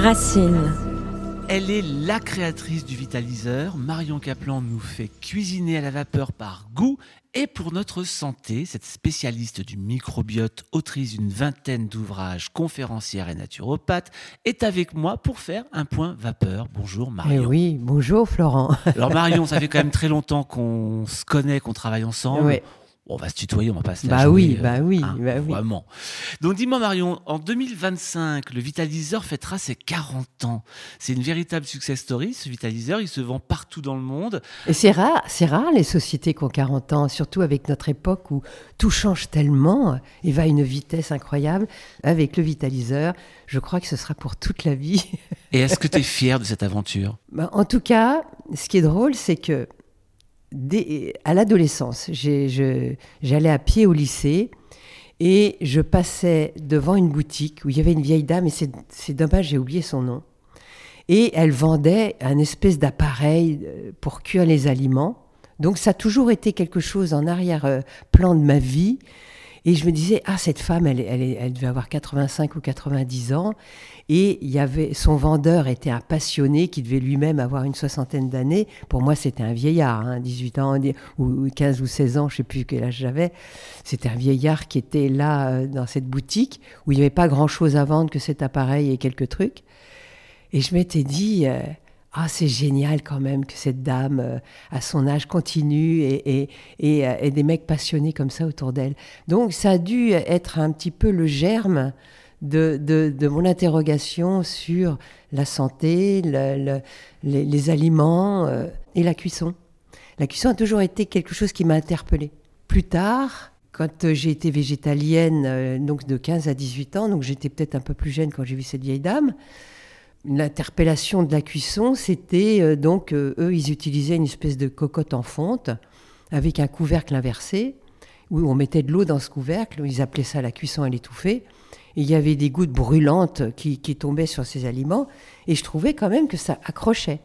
Racine. Elle est la créatrice du vitaliseur. Marion Caplan nous fait cuisiner à la vapeur par goût et pour notre santé. Cette spécialiste du microbiote, autrice d'une vingtaine d'ouvrages, conférencière et naturopathe, est avec moi pour faire un point vapeur. Bonjour Marion. Eh oui, bonjour Florent. Alors Marion, ça fait quand même très longtemps qu'on se connaît, qu'on travaille ensemble. Ouais. On va se tutoyer, on va pas se Bah jouer, oui, euh, bah oui, hein, bah oui. Vraiment. Donc dis-moi Marion, en 2025, le Vitaliseur fêtera ses 40 ans. C'est une véritable success story, ce Vitaliseur. Il se vend partout dans le monde. Et c'est rare, c'est rare les sociétés qui ont 40 ans, surtout avec notre époque où tout change tellement et va à une vitesse incroyable. Avec le vitaliseur, je crois que ce sera pour toute la vie. Et est-ce que tu es fier de cette aventure? Bah, en tout cas, ce qui est drôle, c'est que à l'adolescence, j'allais à pied au lycée et je passais devant une boutique où il y avait une vieille dame, et c'est dommage, j'ai oublié son nom. Et elle vendait un espèce d'appareil euh, pour cuire les aliments. Donc ça a toujours été quelque chose en arrière-plan de ma vie. Et je me disais, ah, cette femme, elle, elle, devait avoir 85 ou 90 ans. Et il y avait, son vendeur était un passionné qui devait lui-même avoir une soixantaine d'années. Pour moi, c'était un vieillard, hein, 18 ans ou ou 15 ou 16 ans, je sais plus quel âge j'avais. C'était un vieillard qui était là euh, dans cette boutique où il n'y avait pas grand-chose à vendre que cet appareil et quelques trucs. Et je m'étais dit, euh, ah, c'est génial quand même que cette dame, euh, à son âge, continue et, et, euh, et des mecs passionnés comme ça autour d'elle. Donc, ça a dû être un petit peu le germe de, de, de mon interrogation sur la santé, le- le- les, aliments euh, et la cuisson. La cuisson a toujours été quelque chose qui m'a interpellée. Plus tard, quand j'ai été végétalienne, donc de 15 à 18 ans, donc j'étais peut-être un peu plus jeune quand j'ai vu cette vieille dame, L'interpellation de la cuisson, c'était euh, donc, euh, eux, ils utilisaient une espèce de cocotte en fonte avec un couvercle inversé, où on mettait de l'eau dans ce couvercle, ils appelaient ça la cuisson à l'étouffée, il y avait des gouttes brûlantes qui tombaient sur ces aliments, et je trouvais quand même que ça accrochait.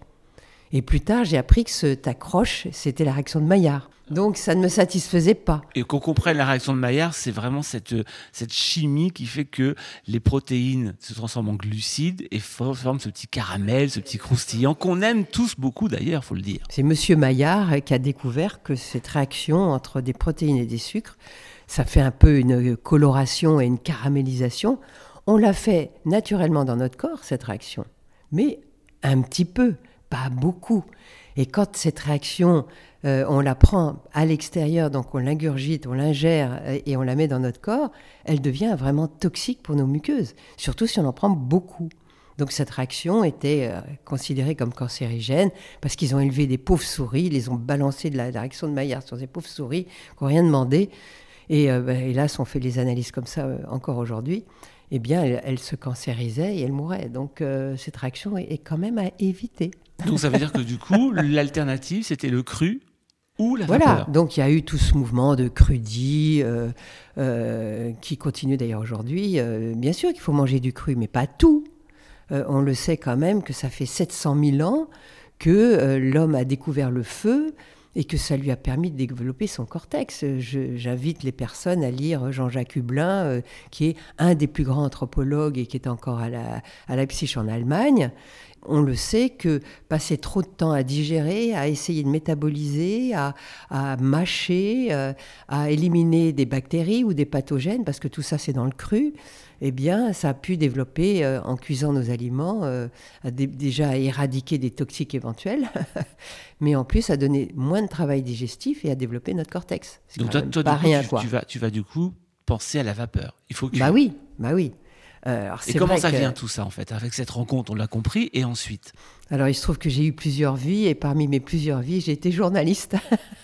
Et plus tard, j'ai appris que cet accroche, c'était la réaction de Maillard. Donc ça ne me satisfaisait pas. Et qu'on comprenne la réaction de Maillard, c'est vraiment cette, cette chimie qui fait que les protéines se transforment en glucides et for- forment ce petit caramel, ce petit croustillant qu'on aime tous beaucoup d'ailleurs, faut le dire. C'est Monsieur Maillard qui a découvert que cette réaction entre des protéines et des sucres, ça fait un peu une coloration et une caramélisation. On l'a fait naturellement dans notre corps, cette réaction, mais un petit peu, beaucoup. Et quand cette réaction, euh, on la prend à l'extérieur, donc on l'ingurgite, on l'ingère euh, et on la met dans notre corps, elle devient vraiment toxique pour nos muqueuses, surtout si on en prend beaucoup. Donc cette réaction était euh, considérée comme cancérigène parce qu'ils ont élevé des pauvres souris, ils les ont balancé de la, réaction de Maillard sur ces pauvres souris qui n'ont rien demandé. Et euh, ben, hélas, on fait les analyses comme ça encore aujourd'hui. Eh bien, elles se cancérisaient et elles mouraient. Donc cette réaction est quand même à éviter. Donc ça veut dire que du coup, l'alternative, c'était le cru ou la Voilà, vapeur. donc il y a eu tout ce mouvement de crudis euh, euh, qui continue d'ailleurs aujourd'hui. Euh, bien sûr qu'il faut manger du cru, mais pas tout. On le sait quand même que ça fait 700 000 ans que l'homme a découvert le feu et que ça lui a permis de développer son cortex. J'invite les personnes à lire Jean-Jacques Hublin, qui est un des plus grands anthropologues et qui est encore à, la, à Leipzig en Allemagne. On le sait que passer trop de temps à digérer, à essayer de métaboliser, à, à mâcher, euh, à éliminer des bactéries ou des pathogènes, parce que tout ça c'est dans le cru, eh bien ça a pu développer euh, en cuisant nos aliments, euh, à déjà à éradiquer des toxiques éventuels, mais en plus à donner moins de travail digestif et à développer notre cortex. Donc toi, toi, du coup, rien tu, quoi. tu vas, tu vas du coup penser à la vapeur. Il faut que Bah oui, bah oui. Euh, alors Et comment ça que- vient tout ça en fait Avec cette rencontre, on l'a compris, et ensuite? Alors, il se trouve que j'ai eu plusieurs vies et parmi mes plusieurs vies, j'ai été journaliste.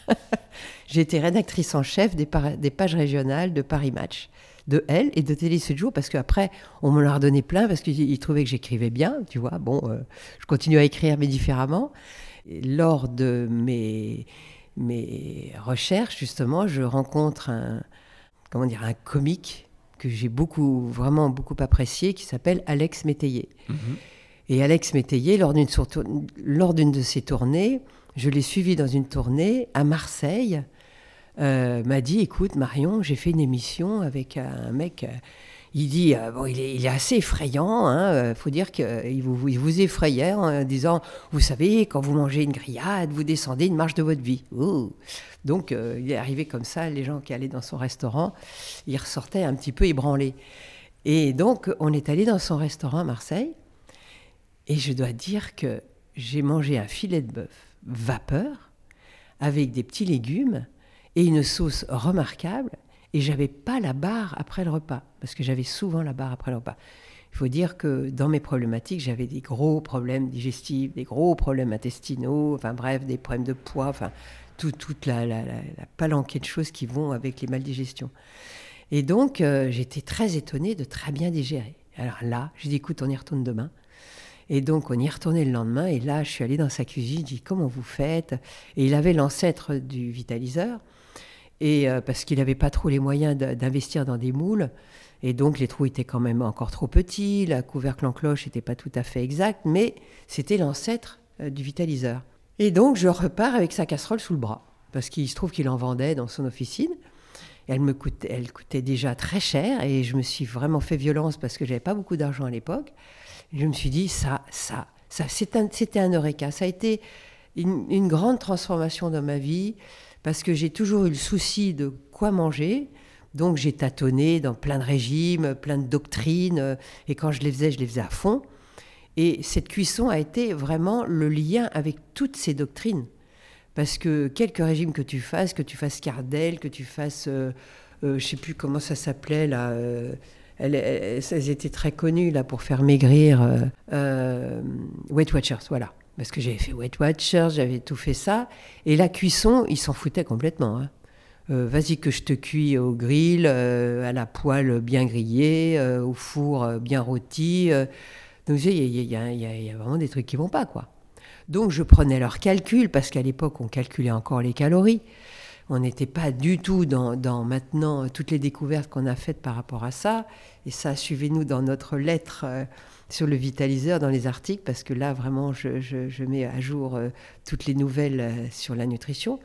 j'ai été rédactrice en chef des, pages régionales de Paris Match, de Elle et de Télé 7 jours, parce qu'après, on me l'a redonné plein parce qu'ils ils trouvaient que j'écrivais bien, tu vois. Bon, euh, je continue à écrire, mais différemment. Et lors de mes, mes recherches, justement, je rencontre un, comment dire, un comique que j'ai beaucoup, vraiment beaucoup apprécié, qui s'appelle Alex Métayer. Mhm. Et Alex Métayer, lors d'une surtour- lors d'une de ses tournées, je l'ai suivi dans une tournée à Marseille, euh, m'a dit, écoute Marion, j'ai fait une émission avec un mec euh, il dit, euh, bon, il est, assez effrayant, il hein, euh, faut dire qu'il vous, il vous effrayait en disant, vous savez, quand vous mangez une grillade, vous descendez une marche de votre vie. Donc euh, il est arrivé comme ça, les gens qui allaient dans son restaurant, ils ressortaient un petit peu ébranlés. Et donc on est allé dans son restaurant à Marseille, et je dois dire que j'ai mangé un filet de bœuf vapeur, avec des petits légumes, et une sauce remarquable, et j'avais pas la barre après le repas, parce que j'avais souvent la barre après le repas. Il faut dire que dans mes problématiques, j'avais des gros problèmes digestifs, des gros problèmes intestinaux, enfin bref, des problèmes de poids, enfin toute la, la, palanquée de choses qui vont avec les maldigestions. Et donc, euh, j'étais très étonnée de très bien digérer. Alors là, j'ai dit, écoute, on y retourne demain. Et donc, on y retourné le lendemain. Et là, je suis allée dans sa cuisine. Je dis, comment vous faites? Et il avait l'ancêtre du vitaliseur et euh, parce qu'il n'avait pas trop les moyens d'investir dans des moules. Et donc les trous étaient quand même encore trop petits, la couvercle en cloche n'était pas tout à fait exact, mais c'était l'ancêtre euh, du vitaliseur. Et donc je repars avec sa casserole sous le bras, parce qu'il se trouve qu'il en vendait dans son officine. Elle me coûtait, elle coûtait déjà très cher et je me suis vraiment fait violence parce que j'avais pas beaucoup d'argent à l'époque. Je me suis dit ça, ça, ça, c'était un, eureka. Ça a été une grande transformation dans ma vie parce que j'ai toujours eu le souci de quoi manger. Donc j'ai tâtonné dans plein de régimes, plein de doctrines, et quand je les faisais, je les faisais à fond. Et cette cuisson a été vraiment le lien avec toutes ces doctrines. Parce que quelques régimes que tu fasses, que tu fasses Cardel, que tu fasses, euh, euh, je sais plus comment ça s'appelait là, euh, elles, elles, étaient très connues là pour faire maigrir. Weight Watchers, voilà parce que j'avais fait Weight Watchers, j'avais tout fait ça. Et la cuisson, ils s'en foutaient complètement. Hein. Euh, vas-y que je te cuis au grill, euh, à la poêle bien grillée, euh, au four bien rôti. Donc il y, a vraiment des trucs qui vont pas, quoi. Donc je prenais leurs calculs, parce qu'à l'époque, on calculait encore les calories. On n'était pas du tout dans, maintenant toutes les découvertes qu'on a faites par rapport à ça. Et ça, suivez-nous dans notre lettre sur le vitaliseur dans les articles, parce que là, vraiment, je, mets à jour euh, toutes les nouvelles euh, sur la nutrition.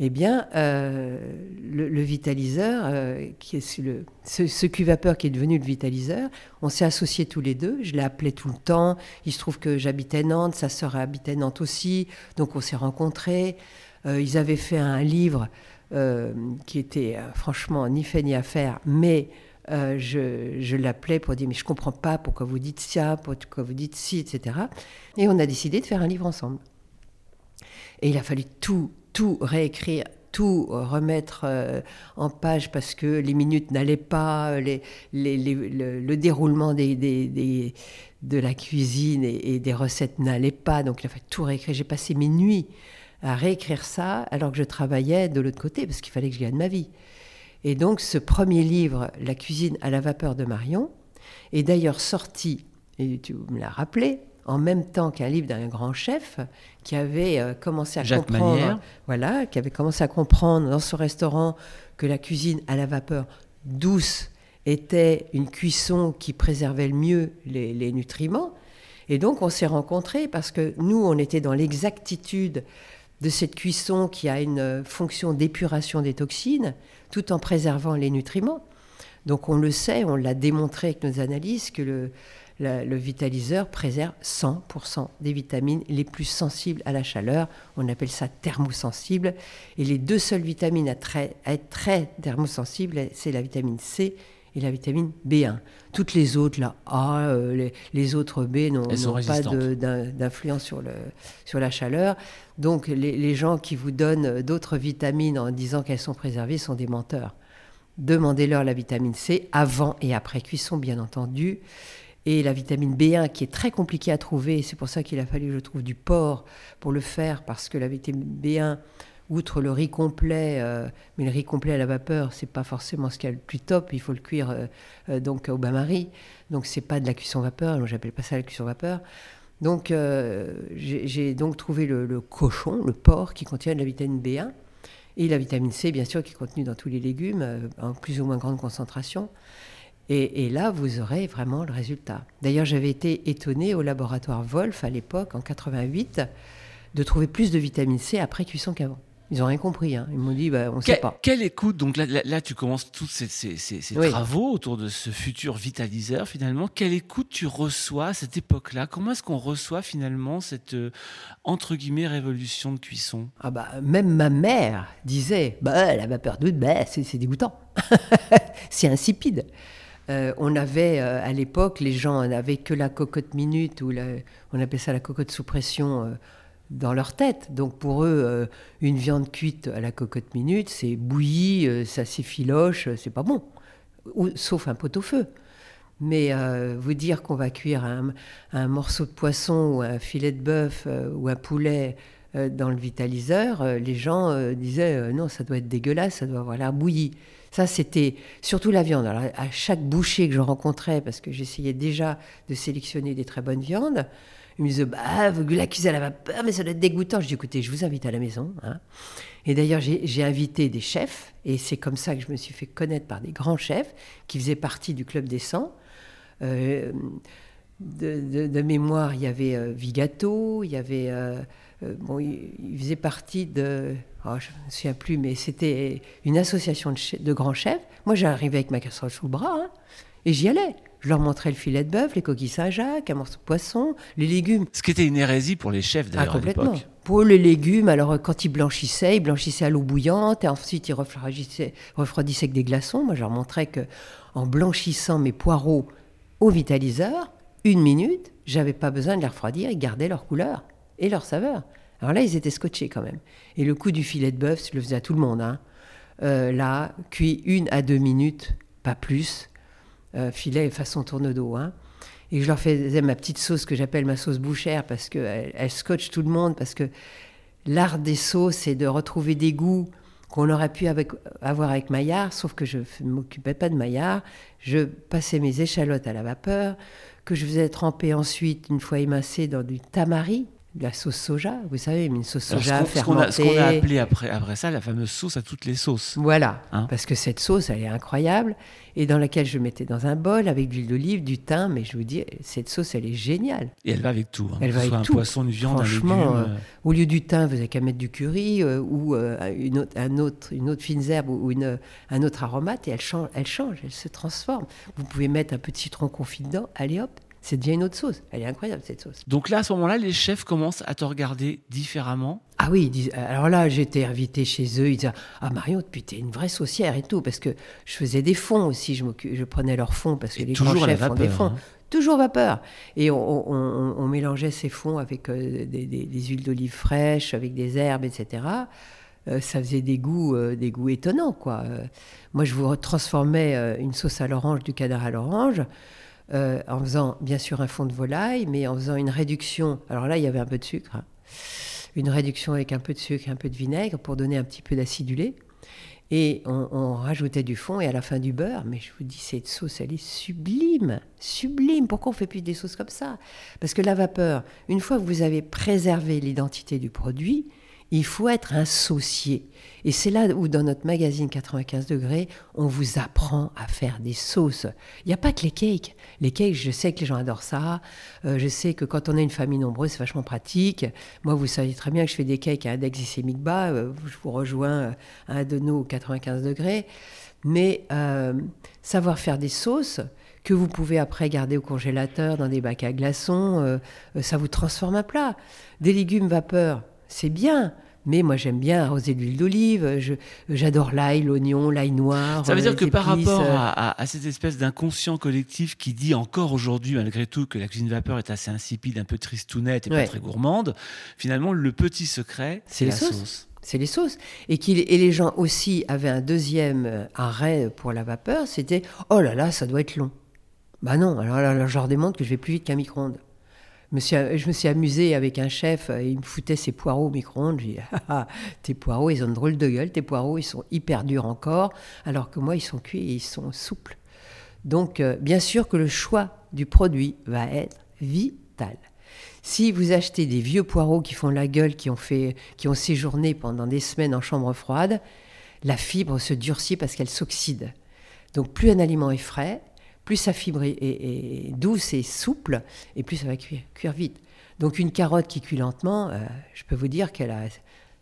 Eh bien, euh, le, vitaliseur, qui est le, ce, ce cuvapeur qui est devenu le vitaliseur, on s'est associés tous les deux. Je l'ai appelé tout le temps. Il se trouve que j'habitais Nantes, sa sœur habitait Nantes aussi, donc on s'est rencontrés. Ils avaient fait un livre qui était franchement ni fait ni à faire, mais euh, je, l'appelais pour dire mais je comprends pas pourquoi vous dites ça, pourquoi vous dites ci, etc. Et on a décidé de faire un livre ensemble. Et il a fallu tout, tout réécrire, tout remettre euh, en page parce que les minutes n'allaient pas, le, déroulement de la cuisine et, des recettes n'allait pas. Donc il a fallu tout réécrire. J'ai passé mes nuits à réécrire ça alors que je travaillais de l'autre côté parce qu'il fallait que je gagne ma vie. Et donc ce premier livre, La cuisine à la vapeur de Marion, est d'ailleurs sorti, et tu me l'as rappelé, en même temps qu'un livre d'un grand chef qui avait euh, commencé à comprendre, voilà, qui avait commencé à comprendre dans ce restaurant que la cuisine à la vapeur douce était une cuisson qui préservait le mieux les, les nutriments. Et donc on s'est rencontrés parce que nous, on était dans l'exactitude de cette cuisson qui a une fonction d'épuration des toxines, tout en préservant les nutriments. Donc on le sait, on l'a démontré avec nos analyses, que le, le vitaliseur préserve 100% des vitamines les plus sensibles à la chaleur. On appelle ça thermosensible. Et les deux seules vitamines à, à être très thermosensibles, c'est la vitamine C et la vitamine B1. Toutes les autres, là, A, euh, les, autres B n'ont pas d'influence sur, sur la chaleur. Donc les, gens qui vous donnent d'autres vitamines en disant qu'elles sont préservées sont des menteurs. Demandez-leur la vitamine C avant et après cuisson, bien entendu. Et la vitamine B1 qui est très compliquée à trouver, c'est pour ça qu'il a fallu que je trouve du porc pour le faire, parce que la vitamine B1 outre le riz complet, euh, mais le riz complet à la vapeur, c'est pas forcément ce qu'il y a le plus top. Il faut le cuire euh, euh, donc au bain-marie. Donc c'est pas de la cuisson vapeur. Moi j'appelle pas ça la cuisson vapeur. Donc j'ai donc trouvé le, cochon, le porc, qui contient de la vitamine B1 et la vitamine C, bien sûr, qui est contenue dans tous les légumes en plus ou moins grande concentration. Et, et, là, vous aurez vraiment le résultat. D'ailleurs, j'avais été étonnée au laboratoire Wolf à l'époque, en 88, de trouver plus de vitamine C après cuisson qu'avant. Ils n'ont rien compris. Hein. Ils m'ont dit, bah, on ne sait pas. Quelle écoute Donc là, là, tu commences tous ces, ces, ces, travaux autour de ce futur vitaliseur, finalement. Quelle écoute tu reçois à cette époque-là? Comment est-ce qu'on reçoit finalement cette, euh, entre guillemets, révolution de cuisson? Ah bah, Même ma mère disait, bah, la vapeur d'eau, bah, c'est dégoûtant. c'est insipide. Euh, on avait euh, à l'époque, les gens n'avaient que la cocotte minute, ou on appelait ça la cocotte sous pression, dans leur tête. Donc pour eux, une viande cuite à la cocotte minute, c'est bouilli, ça s'effiloche, c'est pas bon. sauf un pot-au-feu. Mais vous dire qu'on va cuire un, morceau de poisson ou un filet de bœuf ou un poulet dans le vitaliseur, les gens disaient non, ça doit être dégueulasse, ça doit avoir l'air bouilli. Ça, c'était surtout la viande. Alors, à chaque boucher que je rencontrais, parce que j'essayais déjà de sélectionner des très bonnes viandes, ils me disaient Bah, vous l'accusez à la vapeur, mais ça doit être dégoûtant. Je dis Écoutez, je vous invite à la maison. Hein. Et d'ailleurs, j'ai invité des chefs, et c'est comme ça que je me suis fait connaître par des grands chefs qui faisaient partie du Club des 100. Euh, de, mémoire, il y avait euh, Vigato, il y avait. Euh, bon, il, il, faisait partie de. Oh, je ne me souviens plus, mais c'était une association de, grands chefs. Moi, j'arrivais avec ma casserole sous le bras, hein, et j'y allais. Je leur montrais le filet de bœuf, les coquilles Saint-Jacques, un morceau de poisson, les légumes. Ce qui était une hérésie pour les chefs d'ailleurs. Ah, complètement. Pour les légumes, alors quand ils blanchissaient, ils blanchissaient à l'eau bouillante et ensuite ils refroidissaient, refroidissaient avec des glaçons. Moi, je leur montrais que en blanchissant mes poireaux au vitaliseur, une minute, j'avais pas besoin de les refroidir, ils gardaient leur couleur et leur saveur. Alors là, ils étaient scotchés quand même. Et le coup du filet de bœuf, je le faisais à tout le monde. Hein. Euh, là, cuit une à deux minutes, pas plus. Euh, filet façon tourne d'eau. Hein. Et je leur faisais ma petite sauce que j'appelle ma sauce bouchère parce qu'elle elle scotche tout le monde. Parce que l'art des sauces, c'est de retrouver des goûts qu'on aurait pu avoir avec Maillard, sauf que je ne m'occupais pas de Maillard. Je passais mes échalotes à la vapeur, que je faisais tremper ensuite, une fois émincées, dans du tamari, la sauce soja, vous savez, une sauce soja fermentée. Ce qu'on a, appelé après, après ça la fameuse sauce à toutes les sauces. Voilà, hein parce que cette sauce, elle est incroyable, et dans laquelle je mettais dans un bol avec de l'huile d'olive, du thym, mais je vous dis, cette sauce, elle est géniale. Et elle va avec tout. Hein. Elle va avec un tout. poisson, une viande, un légume. Euh, euh. au lieu du thym, vous n'avez qu'à mettre du curry euh, ou une, autre, un autre, une autre fine herbe ou une, un autre aromate, et elle change, elle change, elle se transforme. Vous pouvez mettre un peu de citron confit dedans, allez hop, c'est déjà une autre sauce. Elle est incroyable, cette sauce. Donc là, à ce moment-là, les chefs commencent à te regarder différemment Ah oui, alors là, j'étais invité chez eux. Ils disaient Ah, Marion, tu es une vraie saucière et tout. Parce que je faisais des fonds aussi. Je, je prenais leurs fonds parce que les grands chefs font des fonds. Hein. Toujours vapeur. Et on, mélangeait ces fonds avec euh, des, huiles d'olive fraîches, avec des herbes, etc. Euh, ça faisait des goûts, euh, des goûts étonnants, quoi. moi, je vous transformais une sauce à l'orange du cadre à l'orange. Euh, en faisant bien sûr un fond de volaille, mais en faisant une réduction. Alors là, il y avait un peu de sucre. Hein. Une réduction avec un peu de sucre un peu de vinaigre pour donner un petit peu d'acidulé. Et on, rajoutait du fond et à la fin du beurre. Mais je vous dis, cette sauce, elle est sublime, sublime. Pourquoi on fait plus des sauces comme ça? Parce que la vapeur, une fois que vous avez préservé l'identité du produit, il faut être un saucier. Et c'est là où, dans notre magazine 95 degrés, on vous apprend à faire des sauces. Il n'y a pas que les cakes. Les cakes, je sais que les gens adorent ça. Euh, je sais que quand on a une famille nombreuse, c'est vachement pratique. Moi, vous savez très bien que je fais des cakes à index glycémique bas. Euh, je vous rejoins euh, à un de nos 95 degrés. Mais savoir faire des sauces, que vous pouvez après garder au congélateur dans des bacs à glaçons, ça vous transforme un plat. Des légumes vapeur, c'est bien. Mais moi, j'aime bien arroser d'huile d'olive. J'adore l'ail, l'oignon, l'ail noir. Ça veut dire que par rapport à, cette espèce d'inconscient collectif qui dit encore aujourd'hui, malgré tout, que la cuisine vapeur est assez insipide, un peu tristounette et pas très gourmande, finalement, le petit secret, c'est la sauce. C'est les sauces. Et, et les gens aussi avaient un deuxième arrêt pour la vapeur, c'était « Oh là là, ça doit être long ». Bah non, alors là, je leur démontre que je vais plus vite qu'un micro-ondes je me suis amusée avec un chef, euh, il me foutait ses poireaux au micro-ondes. J'ai dit ah, ah, Tes poireaux, ils ont une drôle de gueule, tes poireaux, ils sont hyper durs encore, alors que moi, ils sont cuits et ils sont souples. Donc, euh, bien sûr que le choix du produit va être vital. Si vous achetez des vieux poireaux qui font la gueule, qui ont, fait, qui ont séjourné pendant des semaines en chambre froide, la fibre se durcit parce qu'elle s'oxyde. Donc plus un aliment est frais, plus sa fibre est, douce et souple, et plus ça va cuire, vite. Donc une carotte qui cuit lentement, euh, je peux vous dire qu'elle a,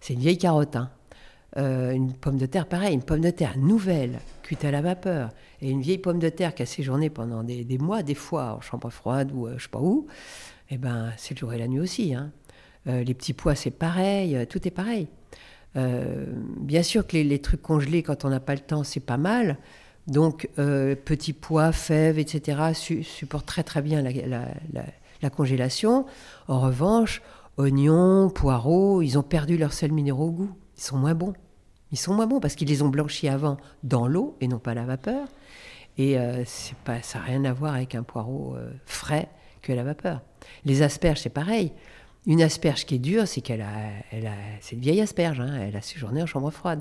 c'est une vieille carotte. Hein. Euh, une pomme de terre, pareil, une pomme de terre nouvelle, cuite à la vapeur, et une vieille pomme de terre qui a séjourné pendant des, mois, des fois en chambre froide ou je je sais pas où, eh ben, c'est le jour et la nuit aussi. Hein. les petits pois, c'est pareil, tout est pareil. bien sûr que les, trucs congelés, quand on n'a pas le temps, c'est pas mal. Donc, petits pois, fèves, etc., supportent très très bien la congélation. En revanche, oignons, poireaux, ils ont perdu leur sel minéraux au goût. Ils sont moins bons. Ils sont moins bons parce qu'ils les ont blanchis avant dans l'eau et non pas à la vapeur. Et euh, pas, ça n'a rien à voir avec un poireau euh, frais que la vapeur. Les asperges, c'est pareil. Une asperge qui est dure, c'est qu'elle a, elle a, c'est une vieille asperge, hein, elle a séjourné en chambre froide.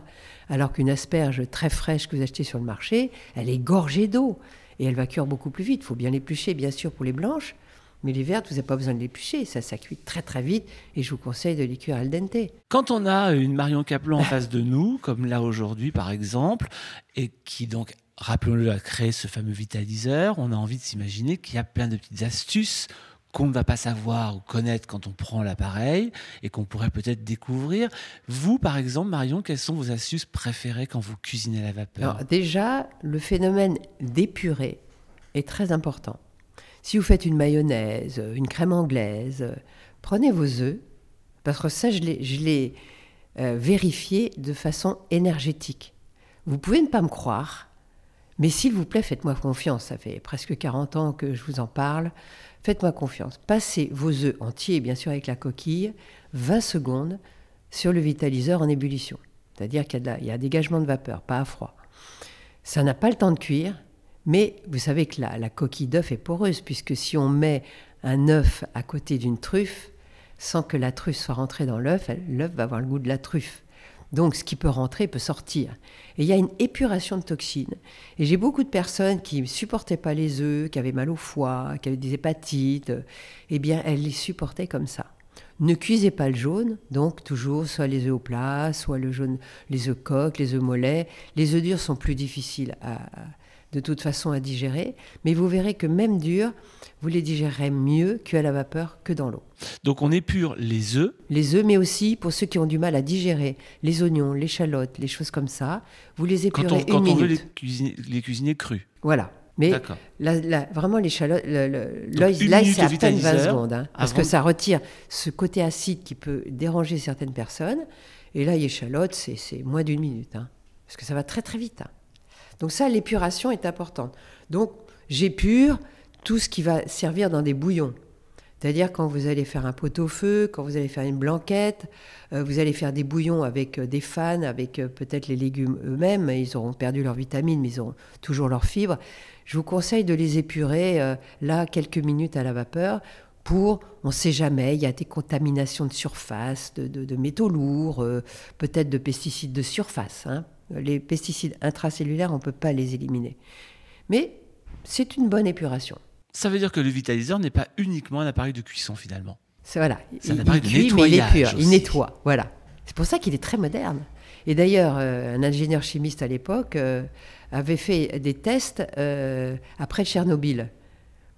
Alors qu'une asperge très fraîche que vous achetez sur le marché, elle est gorgée d'eau et elle va cuire beaucoup plus vite. Il faut bien l'éplucher, bien sûr, pour les blanches, mais les vertes, vous n'avez pas besoin de l'éplucher, ça, ça cuit très très vite et je vous conseille de les cuire al dente. Quand on a une Marion Caplan en face de nous, comme là aujourd'hui par exemple, et qui donc, rappelons-le, a créé ce fameux vitaliseur, on a envie de s'imaginer qu'il y a plein de petites astuces qu'on ne va pas savoir ou connaître quand on prend l'appareil et qu'on pourrait peut-être découvrir. Vous, par exemple, Marion, quelles sont vos astuces préférées quand vous cuisinez à la vapeur? Déjà, le phénomène d'épurer est très important. Si vous faites une mayonnaise, une crème anglaise, prenez vos œufs, parce que ça, je l'ai euh, vérifié de façon énergétique. Vous pouvez ne pas me croire, mais s'il vous plaît, faites-moi confiance. Ça fait presque 40 ans que je vous en parle. Faites-moi confiance. Passez vos œufs entiers, bien sûr avec la coquille, 20 secondes sur le vitaliseur en ébullition. C'est-à-dire qu'il y, y, a un dégagement de vapeur, pas à froid. Ça n'a pas le temps de cuire. Mais vous savez que la, coquille d'œuf est poreuse, puisque si on met un œuf à côté d'une truffe, sans que la truffe soit rentrée dans l'œuf, l'œuf va avoir le goût de la truffe. Donc ce qui peut rentrer peut sortir. Et il y a une épuration de toxines. Et j'ai beaucoup de personnes qui ne supportaient pas les œufs, qui avaient mal au foie, qui avaient des hépatites. Eh bien, elles les supportaient comme ça. Ne cuisez pas le jaune, donc toujours soit les œufs au plat, soit le jaune, les œufs coques, les œufs mollets. Les œufs durs sont plus difficiles à, de toute façon à digérer, mais vous verrez que même dur, vous les digérerez mieux qu'à la vapeur que dans l'eau. Donc on épure les œufs Les œufs, mais aussi pour ceux qui ont du mal à digérer les oignons, les chalottes, les choses comme ça, vous les épurez quand on, une quand minute. on veut les cuisiner, les cuisiner crus. Voilà. Mais vraiment, les chalottes, l'ail, c'est à peine 20 secondes. Hein, parce que ça retire ce côté acide qui peut déranger certaines personnes. Et là, les échalote, c'est moins d'une minute. Hein, parce que ça va très très vite. Hein. Donc ça, l'épuration est importante. Donc j'épure tout ce qui va servir dans des bouillons. C'est-à-dire quand vous allez faire un pot-au-feu, quand vous allez faire une blanquette, euh, vous allez faire des bouillons avec euh, des fans, avec euh, peut-être les légumes eux-mêmes, ils auront perdu leurs vitamines, mais ils auront toujours leurs fibres. Je vous conseille de les épurer là quelques minutes à la vapeur pour, on ne sait jamais, il y a des contaminations de surface, de, métaux lourds, peut-être de pesticides de surface. Hein. Les pesticides intracellulaires, on ne peut pas les éliminer. Mais c'est une bonne épuration. Ça veut dire que le vitaliseur n'est pas uniquement un appareil de cuisson finalement. C'est voilà. C'est un appareil de nettoyage. il, il nettoie, voilà. C'est pour ça qu'il est très moderne. Et d'ailleurs, euh, un ingénieur chimiste à l'époque euh, avait fait des tests euh, après Tchernobyl.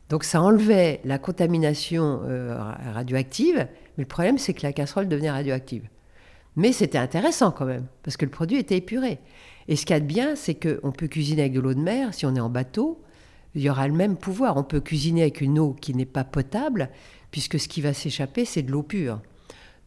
Donc ça enlevait la contamination radioactive, mais le problème c'est que la casserole devenait radioactive. Mais c'était intéressant quand même, parce que le produit était épuré. Et ce qu'il y a de bien, c'est qu'on peut cuisiner avec de l'eau de mer, si on est en bateau, il y aura le même pouvoir. On peut cuisiner avec une eau qui n'est pas potable, puisque ce qui va s'échapper, c'est de l'eau pure.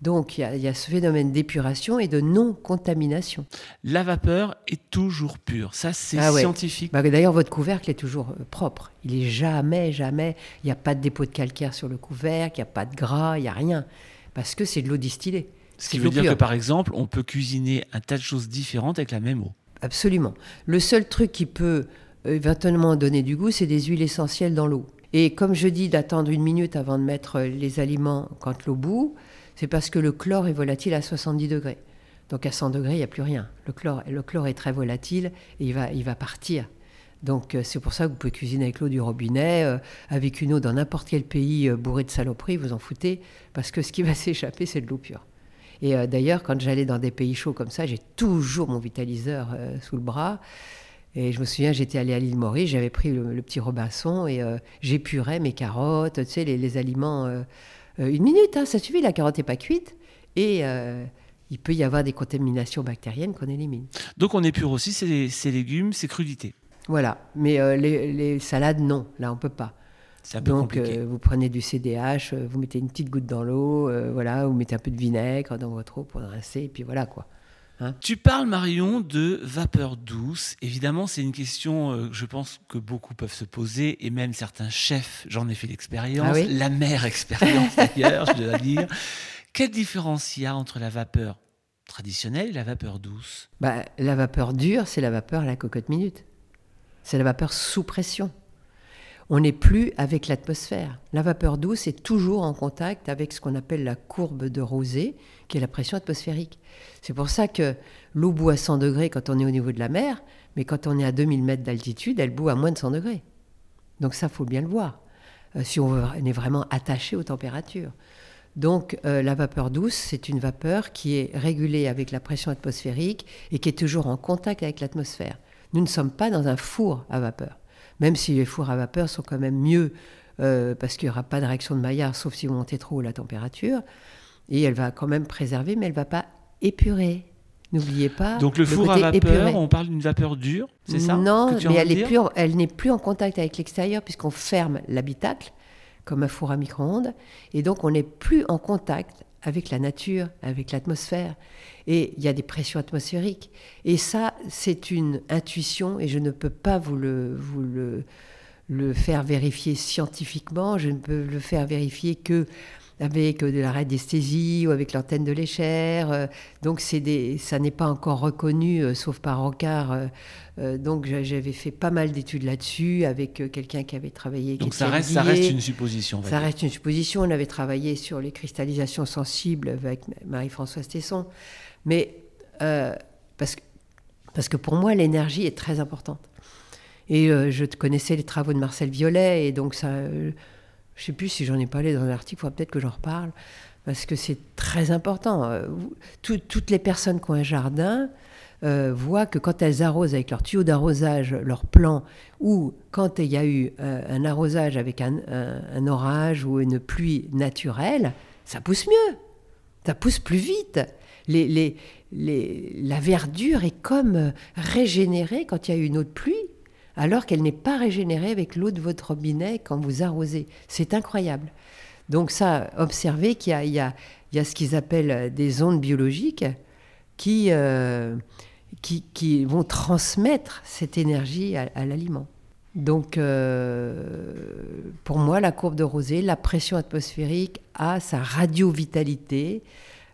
Donc il y, a, ce phénomène d'épuration et de non-contamination. La vapeur est toujours pure, ça c'est ah scientifique. Bah, d'ailleurs, votre couvercle est toujours euh, propre. Il est jamais, jamais, il n'y a pas de dépôt de calcaire sur le couvercle, il n'y a pas de gras, il n'y a rien, parce que c'est de l'eau distillée. Ce qui veut dire que par exemple, on peut cuisiner un tas de choses différentes avec la même eau. Absolument. Le seul truc qui peut euh, éventuellement donner du goût, c'est des huiles essentielles dans l'eau. Et comme je dis d'attendre une minute avant de mettre les aliments quand l'eau bout, c'est parce que le chlore est volatile à 70 degrés. Donc à 100 degrés, il n'y a plus rien. Le chlore, le chlore est très volatile et il va, il va partir. Donc euh, c'est pour ça que vous pouvez cuisiner avec l'eau du robinet, euh, avec une eau dans n'importe quel pays bourré de saloperies, vous en foutez, parce que ce qui va s'échapper, c'est de l'eau pure. Et euh, d'ailleurs, quand j'allais dans des pays chauds comme ça, j'ai toujours mon vitaliseur euh, sous le bras. Et je me souviens, j'étais allé à l'île Maurice, j'avais pris le, petit Robinson et euh, j'épurais mes carottes, tu sais, les, aliments. une minute, hein, ça suffit, la carotte n'est pas cuite. Et il peut y avoir des contaminations bactériennes qu'on élimine. Donc on épure aussi ces, légumes, ces crudités. Voilà, mais euh, les, salades, non, là on peut pas. C'est un peu Donc euh, vous prenez du CDH, euh, vous mettez une petite goutte dans l'eau, voilà, vous mettez un peu de vinaigre dans votre eau pour rincer, et puis voilà quoi. Hein tu parles, Marion, de vapeur douce. Évidemment, c'est une question que je pense que beaucoup peuvent se poser, et même certains chefs, j'en ai fait l'expérience, ah oui la mère expérience d'ailleurs, je dois dire. Quelle différence il y a entre la vapeur traditionnelle et la vapeur douce? Bah, La vapeur dure, c'est la vapeur à la cocotte minute. C'est la vapeur sous pression. On n'est plus avec l'atmosphère. La vapeur douce est toujours en contact avec ce qu'on appelle la courbe de Rosée, qui est la pression atmosphérique. C'est pour ça que l'eau bout à 100 degrés quand on est au niveau de la mer, mais quand on est à 2000 mètres d'altitude, elle bout à moins de 100 degrés. Donc ça, faut bien le voir, euh, si on est vraiment attaché aux températures. Donc euh, la vapeur douce, c'est une vapeur qui est régulée avec la pression atmosphérique et qui est toujours en contact avec l'atmosphère. Nous ne sommes pas dans un four à vapeur, même si les fours à vapeur sont quand même mieux euh, parce qu'il n'y aura pas de réaction de Maillard, sauf si vous montez trop la température. Et elle va quand même préserver, mais elle ne va pas épurer. N'oubliez pas. Donc le, four à vapeur, on parle d'une vapeur dure, c'est ça Non, mais elle n'est plus en contact avec l'extérieur puisqu'on ferme l'habitacle comme un four à micro-ondes. Et donc, on n'est plus en contact avec la nature, avec l'atmosphère. Et il y a des pressions atmosphériques. Et ça, c'est une intuition, et je ne peux pas vous le, vous le, le faire vérifier scientifiquement. Je ne peux le faire vérifier que avec de la radiesthésie ou avec l'antenne de l'échère. Euh, donc des, ça n'est pas encore reconnu, euh, sauf par encart. Euh, donc j'avais fait pas mal d'études là-dessus avec quelqu'un qui avait travaillé. Donc ça reste, ça reste une supposition. Ça reste une supposition. On avait travaillé sur les cristallisations sensibles avec Marie-Françoise Tesson. Mais parce, que, parce que pour moi, l'énergie est très importante. Et je connaissais les travaux de Marcel Violet, et donc ça je ne sais plus si j'en ai parlé dans l'article, il faudra peut-être que j'en reparle, parce que c'est très important. Euh, toutes les personnes qui ont un jardin euh, voient que quand elles arrosent avec leur tuyau d'arrosage, leur plan, ou quand il y a eu euh, un arrosage avec un, orage ou une pluie naturelle, ça pousse mieux, ça pousse plus vite. La verdure est comme régénérée quand il y a eu une autre pluie alors qu'elle n'est pas régénérée avec l'eau de votre robinet quand vous arrosez. C'est incroyable. Donc ça, observez qu'il y, a, ce qu'ils appellent des ondes biologiques qui, euh, qui, vont transmettre cette énergie à, l'aliment. Donc, euh, pour moi, la courbe de Rosée, la pression atmosphérique a sa radiovitalité.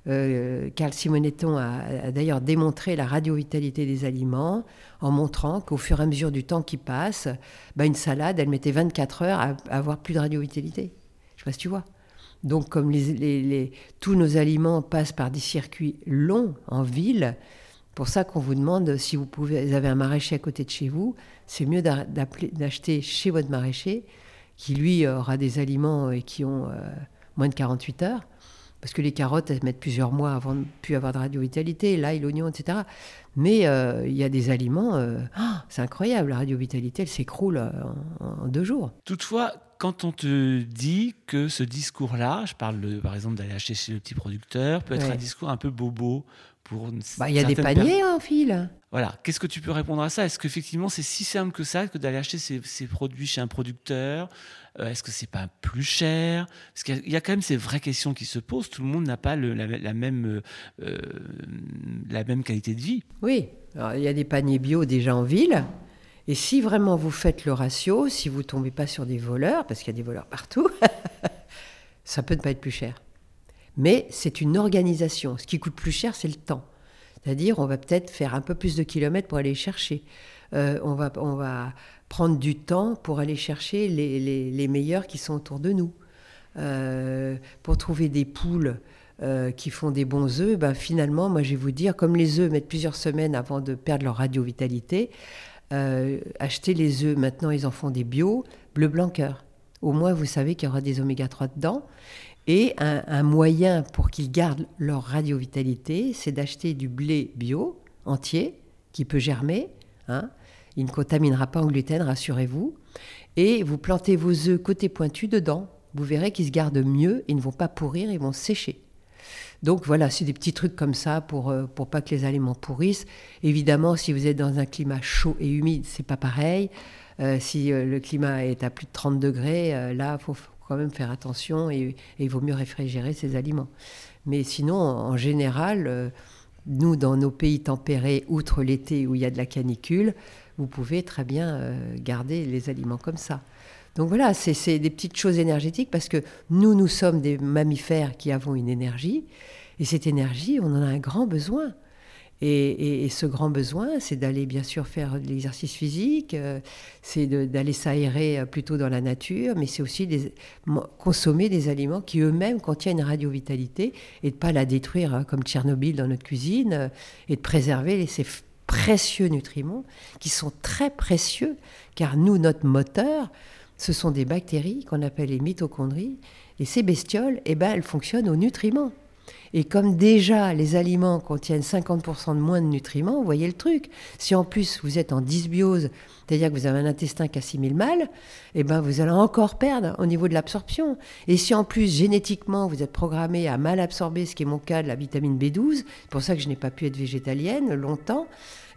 Euh, Carl Simonetton a, d'ailleurs démontré la radiovitalité des aliments en montrant qu'au fur et à mesure du temps qui passe, bah, une salade, elle mettait 24 heures à, avoir plus de radiovitalité. Je sais pas si tu vois. Donc, comme tous nos aliments passent par des circuits longs en ville, pour ça qu'on vous demande si vous, pouvez, avez un maraîcher à côté de chez vous, c'est mieux d'acheter chez votre maraîcher, qui lui aura des aliments euh, qui ont euh, moins de 48 heures parce que les carottes, elles mettent plusieurs mois avant de plus avoir de radiovitalité, l'ail, l'oignon, etc. Mais euh, il y a des aliments, euh, ah, c'est incroyable, la radiovitalité, elle s'écroule euh, en, deux jours. Toutefois, quand on te dit que ce discours-là, je parle par exemple d'aller acheter chez le petit producteur, peut être un discours un peu bobo pour bah, Il y a des paniers en fil. Voilà. Qu'est-ce que tu peux répondre à ça? Est-ce qu'effectivement c'est si simple que ça que d'aller acheter ces, produits chez un producteur? Euh, Est-ce que c'est pas plus cher? Parce qu'il y, a quand même ces vraies questions qui se posent. Tout le monde n'a pas la, même, euh, euh, la même qualité de vie. Oui. il y a des paniers bio déjà en ville. Et si vraiment vous faites le ratio, si vous tombez pas sur des voleurs, parce qu'il y a des voleurs partout, ça peut ne pas être plus cher. Mais c'est une organisation. Ce qui coûte plus cher, c'est le temps. C'est-à-dire, on va peut-être faire un peu plus de kilomètres pour aller chercher. Euh, on, va, on va prendre du temps pour aller chercher les, meilleurs qui sont autour de nous. Euh, pour trouver des poules euh, qui font des bons œufs, ben finalement, moi je vais vous dire, comme les œufs mettent plusieurs semaines avant de perdre leur radiovitalité, acheter les œufs, maintenant ils en font des bio, bleu blanc cœur. Au moins vous savez qu'il y aura des oméga 3 dedans. Et un, moyen pour qu'ils gardent leur radiovitalité, c'est d'acheter du blé bio entier qui peut germer. Hein. Il ne contaminera pas en gluten, rassurez-vous. Et vous plantez vos œufs côté pointu dedans. Vous verrez qu'ils se gardent mieux, ils ne vont pas pourrir, ils vont sécher. Donc voilà, c'est des petits trucs comme ça pour euh, pour pas que les aliments pourrissent. Évidemment, si vous êtes dans un climat chaud et humide, c'est pas pareil. Euh, si euh, le climat est à plus de 30 degrés, là, il faut quand même faire attention et, et, il vaut mieux réfrigérer ces aliments. Mais sinon, en général, nous, dans nos pays tempérés, outre l'été où il y a de la canicule, vous pouvez très bien garder les aliments comme ça. Donc voilà, c'est des petites choses énergétiques parce que nous, nous sommes des mammifères qui avons une énergie. Et cette énergie, on en a un grand besoin. Et, ce grand besoin, c'est d'aller bien sûr faire de l'exercice physique, euh, c'est d'aller s'aérer euh, plutôt dans la nature, mais c'est aussi consommer des aliments qui eux-mêmes contiennent une radiovitalité et de pas la détruire hein, comme Tchernobyl dans notre cuisine euh, et de préserver ces précieux nutriments qui sont très précieux car nous, notre moteur, ce sont des bactéries qu'on appelle les mitochondries. Et ces bestioles, eh ben, elles fonctionnent aux nutriments. Et comme déjà les aliments contiennent 50% de moins de nutriments, vous voyez le truc. Si en plus vous êtes en dysbiose, c'est-à-dire que vous avez un intestin qui assimile mal, eh ben vous allez encore perdre au niveau de l'absorption. Et si en plus génétiquement vous êtes programmé à mal absorber, ce qui est mon cas de la vitamine B12, c'est pour ça que je n'ai pas pu être végétalienne longtemps,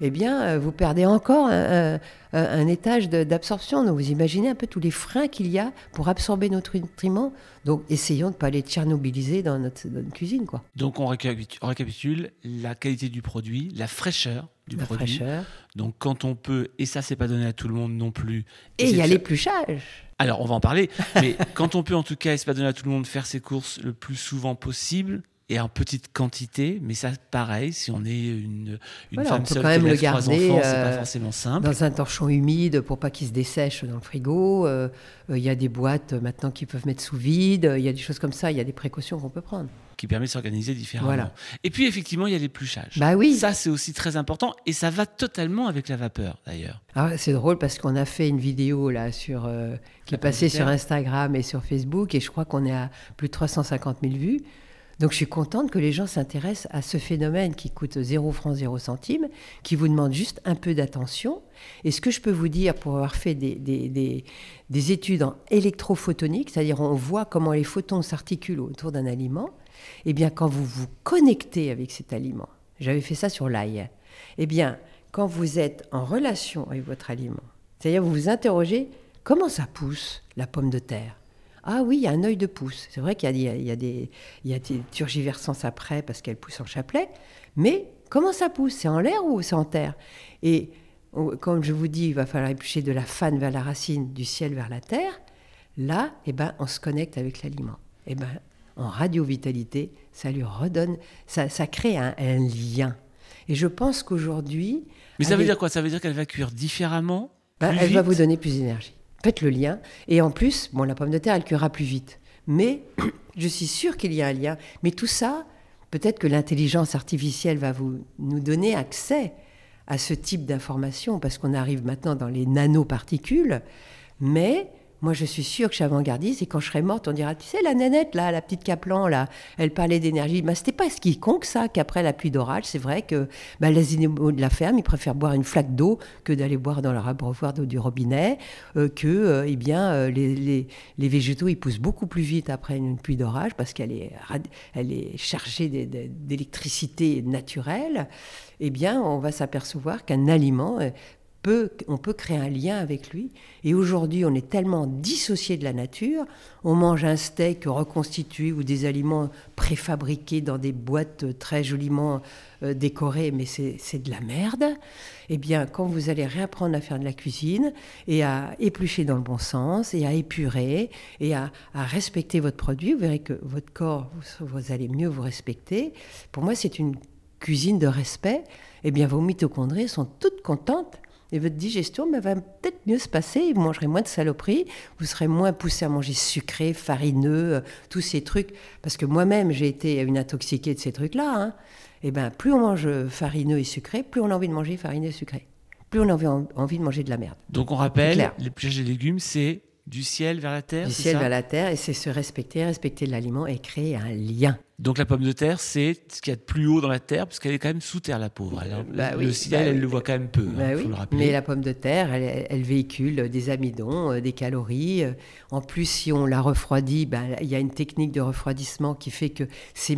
eh bien, euh, vous perdez encore un, étage d'absorption. Donc, vous imaginez un peu tous les freins qu'il y a pour absorber notre nutriments. Donc, essayons de ne pas les tchernobyliser dans notre, cuisine. Quoi. Donc, on récapitule, la qualité du produit, la fraîcheur du la produit. Fraîcheur. Donc, quand on peut, et ça, c'est pas donné à tout le monde non plus. Et il y a l'épluchage. Alors, on va en parler. mais quand on peut, en tout cas, et c'est pas donné à tout le monde, faire ses courses le plus souvent possible, et en petite quantité, mais ça, pareil, si on est une, une femme seule quand même le garder enfants, c'est pas euh, forcément simple. Dans un torchon humide pour pas qu'il se dessèche dans le frigo. Euh, euh, il y a des boîtes maintenant qui peuvent mettre sous vide. Il y a des choses comme ça. Il y a des précautions qu'on peut prendre. Qui permet de s'organiser différemment. Voilà. Et puis effectivement, il y a l'épluchage. Bah oui. Ça, c'est aussi très important et ça va totalement avec la vapeur d'ailleurs. Ah, c'est drôle parce qu'on a fait une vidéo là sur qui est passée sur Instagram et sur Facebook et je crois qu'on est à plus de 350 000 vues. Donc je suis contente que les gens s'intéressent à ce phénomène qui coûte 0 francs 0 centimes, qui vous demande juste un peu d'attention. Et ce que je peux vous dire pour avoir fait des, des, études en électrophotonique, c'est-à-dire on voit comment les photons s'articulent autour d'un aliment, eh bien quand vous vous connectez avec cet aliment, j'avais fait ça sur l'ail, eh bien quand vous êtes en relation avec votre aliment, c'est-à-dire vous vous interrogez comment ça pousse la pomme de terre? Ah oui, il y a un œil de pouce. C'est vrai qu'il y, y, a des, y a des turgiversences après parce qu'elle pousse en chapelet. Mais comment ça pousse? C'est en l'air ou c'est en terre? Et comme je vous dis, il va falloir éplucher de la fan vers la racine, du ciel vers la terre. Là, eh ben, on se connecte avec l'aliment. Eh ben, en radio-vitalité, ça lui redonne, ça, ça crée un, lien. Et je pense qu'aujourd'hui. Mais ça veut dire quoi? Ça veut dire qu'elle va cuire différemment ben, Elle va vous donner plus d'énergie. Faites le lien. Et en plus, bon, la pomme de terre, elle cuira plus vite. Mais je suis sûre qu'il y a un lien. Mais tout ça, peut-être que l'intelligence artificielle va vous, nous donner accès à ce type d'information, parce qu'on arrive maintenant dans les nanoparticules. Mais moi, je suis sûre que je suis avant-gardiste et quand je serai morte, on dira, tu sais, la nénette, là, la petite Caplan, là, elle parlait d'énergie. Mais c'était pas ce quiconque, ça, qu'après la pluie d'orage, c'est vrai que bah, les animaux de la ferme, ils préfèrent boire une flaque d'eau que d'aller boire dans leur abreuvoir d'eau du robinet, euh, que, euh, eh bien, euh, les, les, les, végétaux, ils poussent beaucoup plus vite après une pluie d'orage parce qu'elle est, elle est chargée d'électricité naturelle. Eh bien, on va s'apercevoir qu'un aliment on peut créer un lien avec lui. Et aujourd'hui, on est tellement dissocié de la nature, on mange un steak reconstitué ou des aliments préfabriqués dans des boîtes très joliment euh, décorées, mais c'est de la merde. Eh bien, quand vous allez réapprendre à faire de la cuisine et à éplucher dans le bon sens et à épurer et à, respecter votre produit, vous verrez que votre corps, vous, allez mieux vous respecter. Pour moi, c'est une cuisine de respect. Eh bien, vos mitochondries sont toutes contentes et votre digestion bah, va peut-être mieux se passer, vous mangerez moins de saloperies, vous serez moins poussé à manger sucré, farineux, euh, tous ces trucs. Parce que moi-même, j'ai été une intoxiquée de ces trucs-là. Hein. Et ben, plus on mange farineux et sucré, plus on a envie de manger farineux et sucré. Plus on a envie, de manger de la merde. Donc on rappelle, les pièges des légumes, c'est du ciel vers la terre Du ciel vers la terre, et c'est se respecter, respecter l'aliment et créer un lien. Donc la pomme de terre, c'est ce qu'il y a de plus haut dans la terre, parce qu'elle est quand même sous terre, la pauvre. Alors, Bah le oui, ciel, bah elle le voit quand même peu, Bah il oui, faut le rappeler. mais la pomme de terre, elle, elle véhicule des amidons, euh, des calories. euh. En plus, si on la refroidit, il y a une technique de refroidissement qui fait que ces,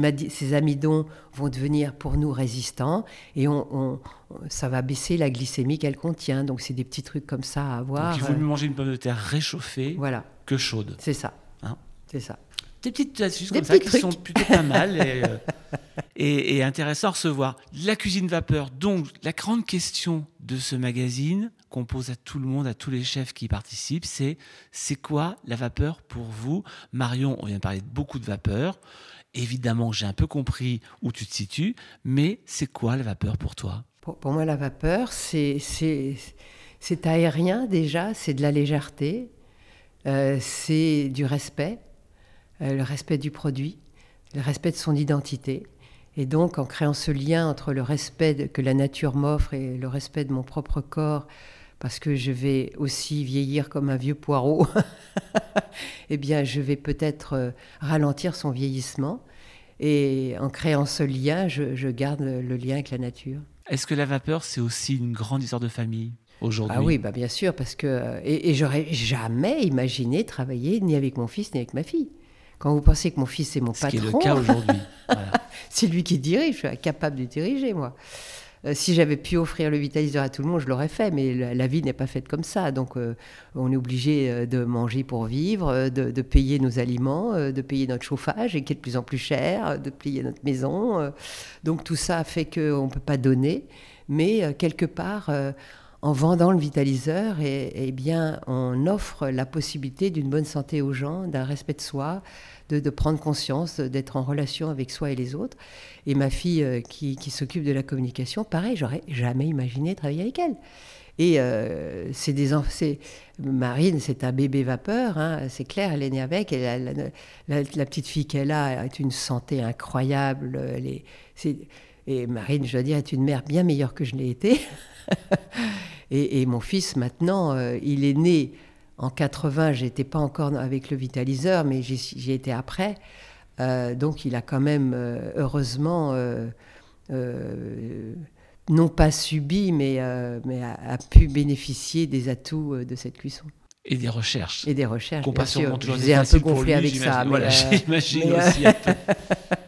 amidons vont devenir pour nous résistants et on, on- ça va baisser la glycémie qu'elle contient. Donc, c'est des petits trucs comme ça à avoir. Donc il vaut euh, mieux manger une pomme de terre réchauffée Voilà, que chaude. c'est ça. Hein c'est ça. Des petites astuces Des comme ça qui trucs. sont plutôt pas mal et, euh, et, et intéressantes à recevoir. La cuisine vapeur, donc la grande question de ce magazine qu'on pose à tout le monde, à tous les chefs qui y participent, c'est c'est quoi la vapeur pour vous? Marion, on vient de parler de beaucoup de vapeur. Évidemment, j'ai un peu compris où tu te situes, mais c'est quoi la vapeur pour toi? Pour, pour moi, la vapeur, c'est aérien déjà, c'est de la légèreté, euh, c'est du respect, le respect du produit, le respect de son identité. Et donc, en créant ce lien entre le respect que la nature m'offre et le respect de mon propre corps, parce que je vais aussi vieillir comme un vieux poireau, eh bien, je vais peut-être euh, ralentir son vieillissement. Et en créant ce lien, je, je garde le- le lien avec la nature. Est-ce que la vapeur, c'est aussi une grande histoire de famille aujourd'hui? Ah oui, bah bien sûr, parce que euh, et, et j'aurais jamais imaginé travailler ni avec mon fils ni avec ma fille. Quand vous pensez que mon fils est mon Ce qui est le patron, cas aujourd'hui. Voilà. c'est lui qui dirige, je suis incapable de diriger moi. Euh, si j'avais pu offrir le vitaliseur à tout le monde, je l'aurais fait, mais la, la vie n'est pas faite comme ça. Donc euh, on est obligé euh, de manger pour vivre, de, de payer nos aliments, de payer notre chauffage, et qui est de plus en plus cher, de payer notre maison. Donc tout ça fait qu'on ne peut pas donner, mais quelque part, en vendant le vitaliseur, eh, eh bien, on offre la possibilité d'une bonne santé aux gens, d'un respect de soi, de, prendre conscience, d'être en relation avec soi et les autres. Et ma fille euh, qui, s'occupe de la communication, pareil, j'aurais jamais imaginé travailler avec elle. Et euh, c'est des Marine, c'est un bébé vapeur, hein, c'est clair, elle est née avec. La, petite fille qu'elle a a une santé incroyable. Elle est, et Marine, je dois dire, est une mère bien meilleure que je l'ai été. et, et mon fils, maintenant, euh, il est né en 80. J'étais pas encore avec le vitaliseur, mais j'y étais après. Euh, donc il a quand même, euh, heureusement, euh, non pas subi, mais, mais a, a pu bénéficier des atouts de cette cuisson Et des recherches. et des recherches. Qu'on bien sûr. Je été ai un peu lui, avec ça. Voilà, j'imagine aussi un peu.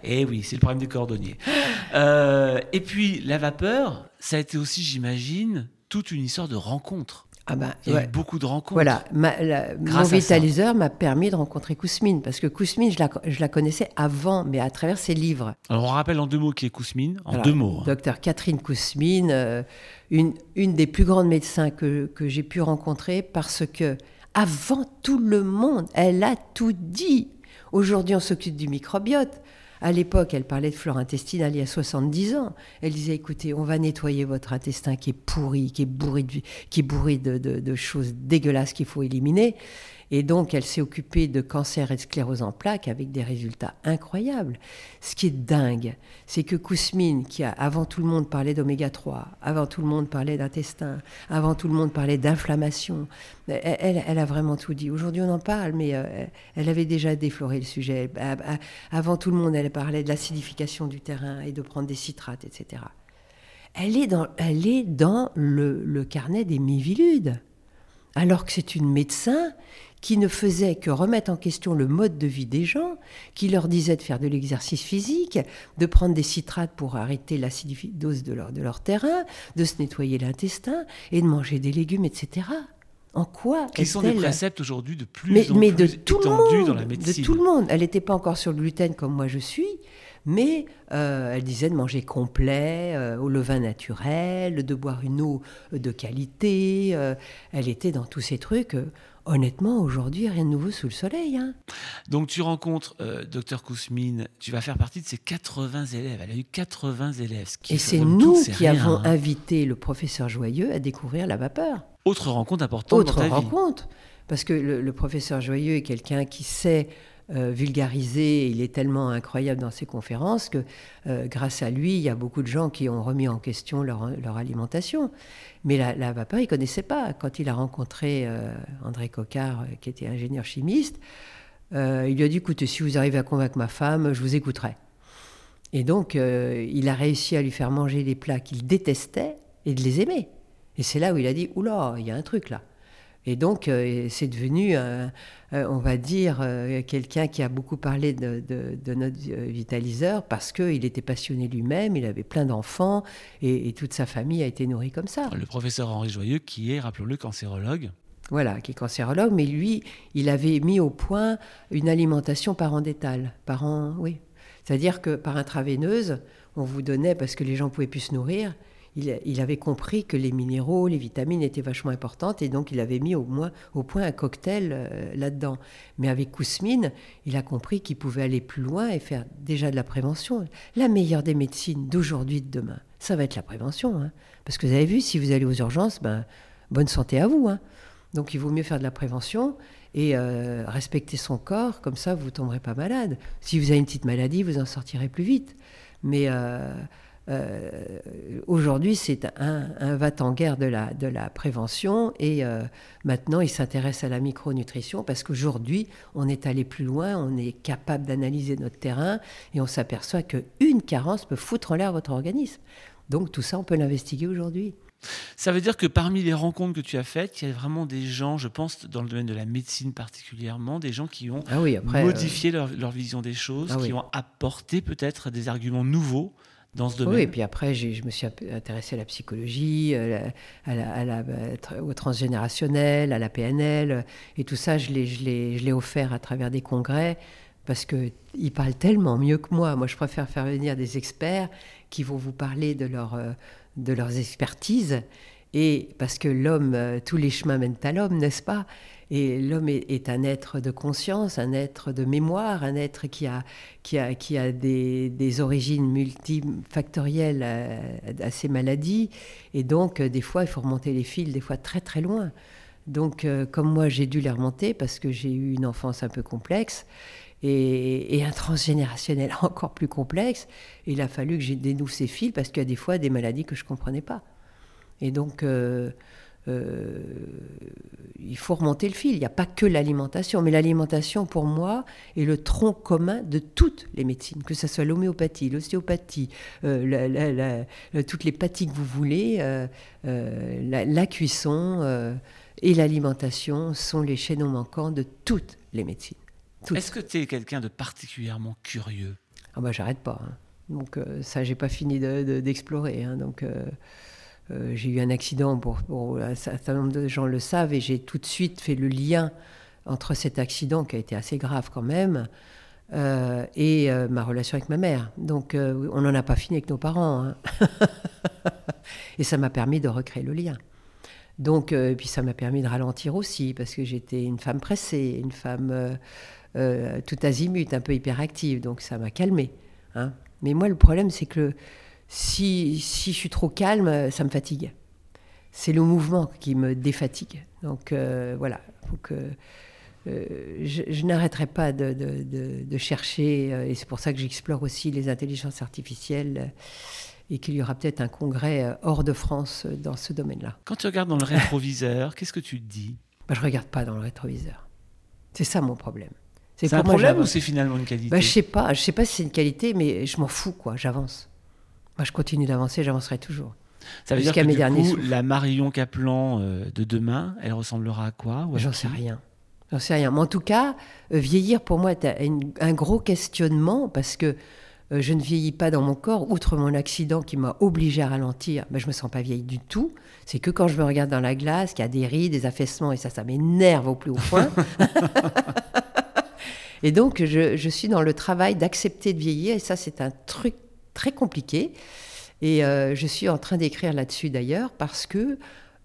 Et oui, c'est le problème des cordonniers. Euh, et puis, la vapeur, ça a été aussi, j'imagine, toute une histoire de rencontres. ah ben, Il y a eu beaucoup de rencontres. Voilà, ma- la- mon vitaliseur m'a permis de rencontrer Kousmine, parce que Kousmine, je la, je la connaissais avant, mais à travers ses livres. Alors, on rappelle en deux mots qui est Kousmine. En Alors, deux mots. hein. Docteur Catherine Kousmine, euh, une, une des plus grandes médecins que, que j'ai pu rencontrer parce que, avant tout le monde, elle a tout dit. Aujourd'hui, on s'occupe du microbiote. À l'époque, elle parlait de flore intestinale il y a 70 ans. Elle disait écoutez, on va nettoyer votre intestin qui est pourri, qui est bourré de, qui est bourré de, choses dégueulasses qu'il faut éliminer. Et donc, elle s'est occupée de cancer et de sclérose en plaques avec des résultats incroyables. Ce qui est dingue, c'est que Kousmine, qui a avant tout le monde parlé d'oméga 3, avant tout le monde parlait d'intestin, avant tout le monde parlait d'inflammation, elle, elle- a vraiment tout dit. Aujourd'hui, on en parle, mais euh, elle avait déjà défloré le sujet. A- a- Avant tout le monde, elle parlait de l'acidification du terrain et de prendre des citrates, etc. Elle est dans, dans le, le carnet des miviludes alors que c'est une médecin qui ne faisait que remettre en question le mode de vie des gens, qui leur disait de faire de l'exercice physique, de prendre des citrates pour arrêter l'acidose de leur, de leur terrain, de se nettoyer l'intestin et de manger des légumes, etc. En quoi Qui sont est-elle- préceptes aujourd'hui de plus mais, en mais de plus tout le étendus monde, dans la médecine. de tout le monde. Elle n'était pas encore sur le gluten comme moi je suis, mais euh, elle disait de manger complet, euh, au levain naturel, de boire une eau de qualité. euh, elle était dans tous ces trucs. honnêtement, aujourd'hui, rien de nouveau sous le soleil. hein. Donc tu rencontres Dr Kousmine, tu vas faire partie de ses 80 élèves. Elle a eu 80 élèves. ce qui, Et c'est nous qui rien, avons hein. invité le professeur Joyeux à découvrir la vapeur. Autre rencontre importante Autre dans ta vie. rencontre. Parce que le, le professeur Joyeux est quelqu'un qui sait euh, vulgariser, il est tellement incroyable dans ses conférences que euh, grâce à lui, il y a beaucoup de gens qui ont remis en question leur, leur alimentation. Mais la, la vapeur, il ne connaissait pas. Quand il a rencontré euh, André Coquard, euh, qui était ingénieur chimiste, il lui a dit écoutez, si vous arrivez à convaincre ma femme, je vous écouterai. Et donc, il a réussi à lui faire manger des plats qu'il détestait et de les aimer. Et c'est là où il a dit oula, il y a un truc là. Et donc, euh, c'est devenu, on va dire, quelqu'un qui a beaucoup parlé de, notre vitaliseur parce qu'il était passionné lui-même, il avait plein d'enfants et, et, toute sa famille a été nourrie comme ça. Le professeur Henri Joyeux, qui est, rappelons-le, cancérologue, voilà, qui est cancérologue, mais lui, il avait mis au point une alimentation parentale, par oui. C'est-à-dire que par intraveineuse, on vous donnait, parce que les gens pouvaient plus se nourrir, il, avait compris que les minéraux, les vitamines étaient vachement importantes, et donc il avait mis au, moins, au point un cocktail euh, là-dedans. Mais avec Kousmine, il a compris qu'il pouvait aller plus loin et faire déjà de la prévention. La meilleure des médecines d'aujourd'hui, de demain, ça va être la prévention. Hein. Parce que vous avez vu, si vous allez aux urgences, ben, bonne santé à vous. Hein. Donc il vaut mieux faire de la prévention et euh, respecter son corps, comme ça vous tomberez pas malade. Si vous avez une petite maladie, vous en sortirez plus vite. Mais euh, aujourd'hui, c'est un, un va-t-en-guerre de la, de la prévention et maintenant il s'intéresse à la micronutrition parce qu'aujourd'hui, on est allé plus loin, on est capable d'analyser notre terrain et on s'aperçoit qu'une carence peut foutre en l'air votre organisme. Donc tout ça, on peut l'investiguer aujourd'hui. Ça veut dire que parmi les rencontres que tu as faites, il y a vraiment des gens, je pense, dans le domaine de la médecine particulièrement, des gens qui ont ah modifié euh, leur, vision des choses, ah qui ont apporté peut-être des arguments nouveaux dans ce domaine. Oui, et puis après, je me suis intéressé à la psychologie, euh, à la, au transgénérationnel, à la PNL, euh, et tout ça, je l'ai offert à travers des congrès parce qu'ils parlent tellement mieux que moi. Moi, je préfère faire venir des experts qui vont vous parler de leur, de leurs expertises. Et parce que l'homme, euh, tous les chemins mènent à l'homme, n'est-ce pas? Et l'homme est, un être de conscience, un être de mémoire, un être qui a, qui a, qui a des, origines multifactorielles à, ses maladies. Et donc, euh, des fois, il faut remonter les fils, des fois très très loin. Donc, euh, comme moi, j'ai dû les remonter parce que j'ai eu une enfance un peu complexe et, un transgénérationnel encore plus complexe. il a fallu que j'ai dénoue ces fils parce qu'il y a des fois des maladies que je ne comprenais pas. Et donc, euh, euh, il faut remonter le fil. Il n'y a pas que l'alimentation, mais l'alimentation, pour moi, est le tronc commun de toutes les médecines, que ce soit l'homéopathie, l'ostéopathie, euh, toutes les pathies que vous voulez, la, la, cuisson et l'alimentation sont les chaînons manquants de toutes les médecines. Est-ce que tu es quelqu'un de particulièrement curieux? Ah bah j'arrête pas. Hein. Donc euh, ça, j'ai pas fini d'explorer. Hein. Donc euh, euh, j'ai eu un accident, pour, un certain nombre de gens le savent, et j'ai tout de suite fait le lien entre cet accident qui a été assez grave quand même et ma relation avec ma mère. Donc on n'en a pas fini avec nos parents. Hein. et ça m'a permis de recréer le lien. Donc, puis ça m'a permis de ralentir aussi, parce que j'étais une femme pressée, une femme euh, tout azimut, un peu hyperactive, donc ça m'a calmé. Hein. Mais moi, le problème, c'est que si, si, je suis trop calme, ça me fatigue. C'est le mouvement qui me défatigue. Donc euh, voilà, faut que, euh, je, n'arrêterai pas de, de, de, chercher, et c'est pour ça que j'explore aussi les intelligences artificielles, et qu'il y aura peut-être un congrès hors de France dans ce domaine-là. Quand tu regardes dans le rétroviseur, qu'est-ce que tu te dis? Bah, Je ne regarde pas dans le rétroviseur. C'est ça mon problème. C'est un problème ou c'est finalement une qualité? Bah, Je sais pas. Je sais pas si c'est une qualité, mais je m'en fous, quoi. J'avance. Moi, je continue d'avancer, j'avancerai toujours. Ça veut dire que du coup, la Marion Caplan euh, de demain, elle ressemblera à quoi J'en sais rien. J'en sais rien. Mais en tout cas, euh, vieillir pour moi est un, gros questionnement parce que euh, je ne vieillis pas dans mon corps, outre mon accident qui m'a obligé à ralentir. Mais je me sens pas vieille du tout. C'est que quand je me regarde dans la glace, qu'il y a des rides, des affaissements, et ça, ça m'énerve au plus haut point. Et donc, je, suis dans le travail d'accepter de vieillir, et ça, c'est un truc très compliqué. Et euh, je suis en train d'écrire là-dessus d'ailleurs, parce que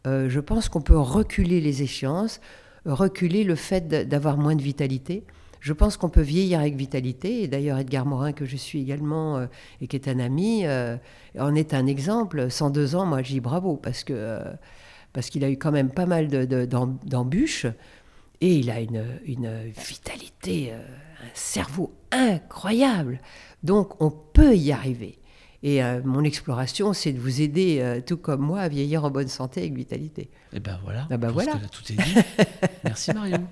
euh, je pense qu'on peut reculer les échéances, reculer le fait d'avoir moins de vitalité. Je pense qu'on peut vieillir avec vitalité. Et d'ailleurs, Edgar Morin, que je suis également euh, et qui est un ami, en est un exemple. 102 ans, moi, je dis bravo, parce que parce qu'il a eu quand même pas mal d'embûches. Et il a une, vitalité, euh, un cerveau incroyable. Donc on peut y arriver. Et euh, mon exploration, c'est de vous aider, euh, tout comme moi, à vieillir en bonne santé avec vitalité. Et ben voilà. Ah ben voilà. tout est dit. Merci Marion.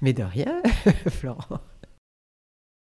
Mais de rien, Florent.